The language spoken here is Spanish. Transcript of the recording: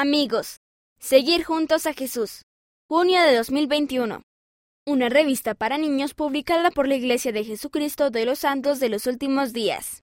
Amigos, seguir juntos a Jesús. Junio de 2021. Una revista para niños publicada por la Iglesia de Jesucristo de los Santos de los Últimos Días.